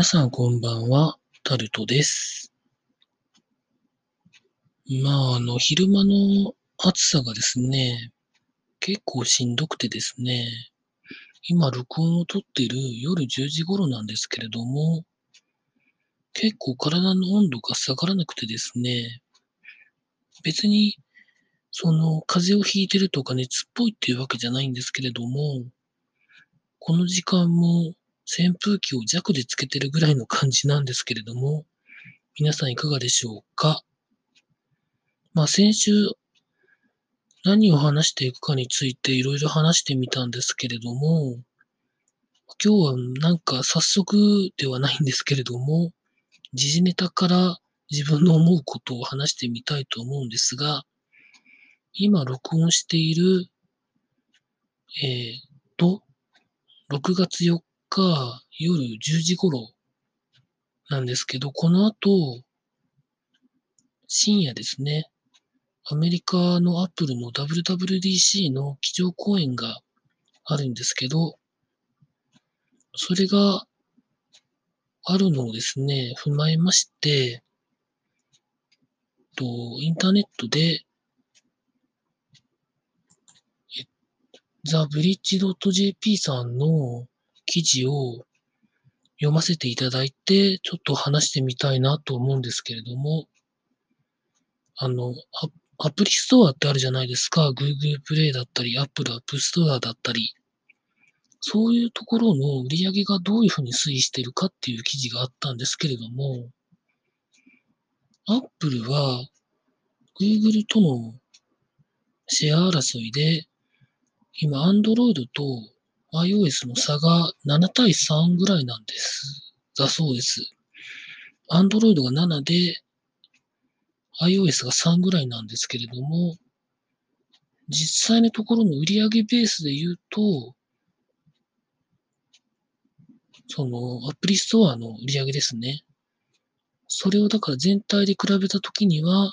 皆さんこんばんは、タルトです。まあ、あの、昼間の暑さがですね、結構しんどくてですね、今録音を撮っている夜10時頃なんですけれども、結構体の温度が下がらなくてですね、別に、その、風邪をひいてるとか熱っぽいっていうわけじゃないんですけれども、この時間も扇風機を弱でつけてるぐらいの感じなんですけれども、皆さんいかがでしょうか？まあ先週何を話していくかについていろいろ話してみたんですけれども、今日はなんか早速ではないんですけれども、時事ネタから自分の思うことを話してみたいと思うんですが、今録音している、えー、と、6月4日夜10時頃なんですけど、この後、深夜ですね、アメリカのアップルの WWDC の基調講演があるんですけど、それがあるのをですね、踏まえまして、とインターネットで、TheBridge.jp さんの記事を読ませていただいて、ちょっと話してみたいなと思うんですけれども、あの、アアプリストアってあるじゃないですか。Google Play だったり、Apple App Store だったり。そういうところの売り上げがどういうふうに推移しているかっていう記事があったんですけれども、Apple は Google とのシェア争いで、今 Android と iOS の差が7対3ぐらいなんです。だそうです。Android が7で、iOS が3ぐらいなんですけれども、実際のところの売上ベースで言うと、そのアプリストアの売上ですね。それをだから全体で比べたときには、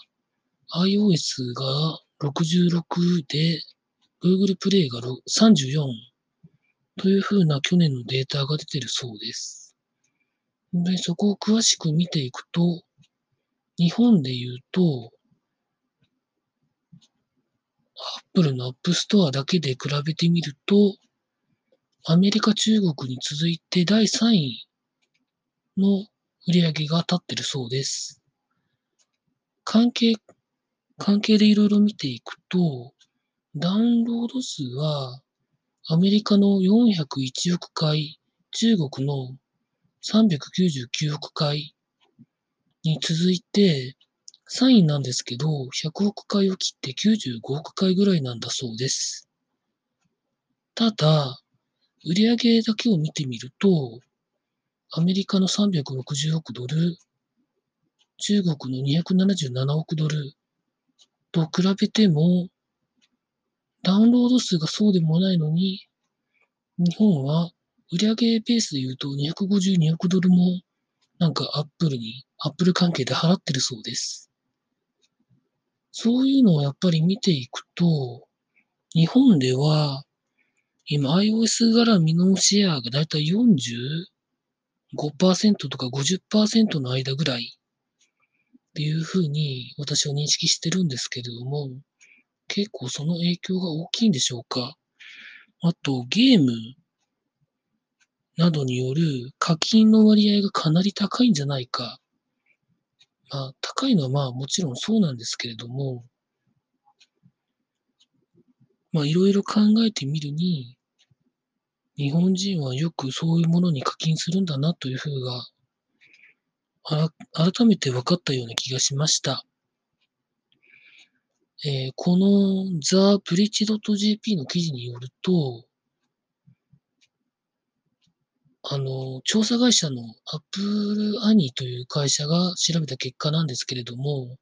iOS が66で、Google Play が34というふうな去年のデータが出てるそうです。で、そこを詳しく見ていくと、日本で言うと、Apple の App Store だけで比べてみると、アメリカ、中国に続いて第3位の売り上げが立ってるそうです。関係、関係でいろいろ見ていくと、ダウンロード数はアメリカの401億回、中国の399億回に続いて、3位なんですけど、100億回を切って95億回ぐらいなんだそうです。ただ、売上だけを見てみると、アメリカの360億ドル、中国の277億ドルと比べても、ダウンロード数がそうでもないのに、日本は売上ベースで言うと252億ドルもなんかアップルに、アップル関係で払ってるそうです。そういうのをやっぱり見ていくと、日本では今 iOS 絡みのシェアがだいたい45%とか50%の間ぐらいっていうふうに私は認識してるんですけれども、結構その影響が大きいんでしょうか。あと、ゲームなどによる課金の割合がかなり高いんじゃないか。まあ、高いのはまあもちろんそうなんですけれども、まあいろいろ考えてみるに、日本人はよくそういうものに課金するんだなというふうが、改めて分かったような気がしました。えー、この TheBridge.jp の記事によると、あの、調査会社の Apple Annie という会社が調べた結果なんですけれども、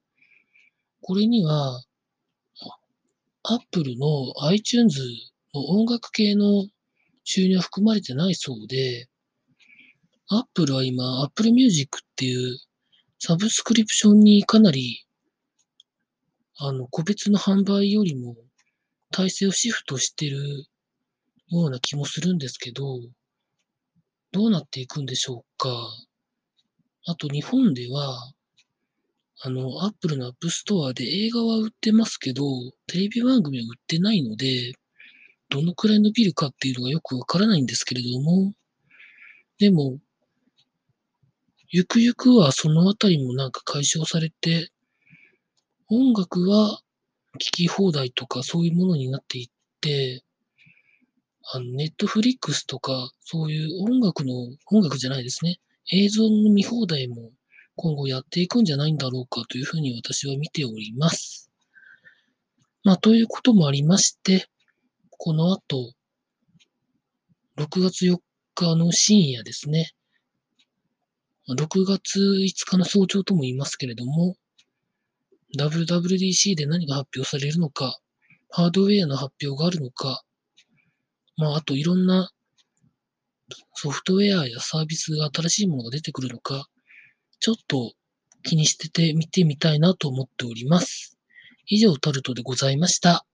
これには、Apple の iTunes の音楽系の収入は含まれてないそうで、Apple は今 Apple Music っていうサブスクリプションにかなりあの、個別の販売よりも体制をシフトしてるような気もするんですけど、どうなっていくんでしょうか。あと日本では、あの、Apple の App Store で映画は売ってますけど、テレビ番組は売ってないので、どのくらい伸びるかっていうのがよくわからないんですけれども、でも、ゆくゆくはそのあたりもなんか解消されて、音楽は聴き放題とかそういうものになっていって、あの、ネットフリックスとか、そういう音楽の、音楽じゃないですね。映像の見放題も今後やっていくんじゃないんだろうかというふうに私は見ております。まあ、ということもありまして、この後、6月4日の深夜ですね。6月5日の早朝とも言いますけれども、WWDC で何が発表されるのか、ハードウェアの発表があるのか、まあ、あといろんなソフトウェアやサービスが新しいものが出てくるのか、ちょっと気にしてて見てみたいなと思っております。以上、タルトでございました。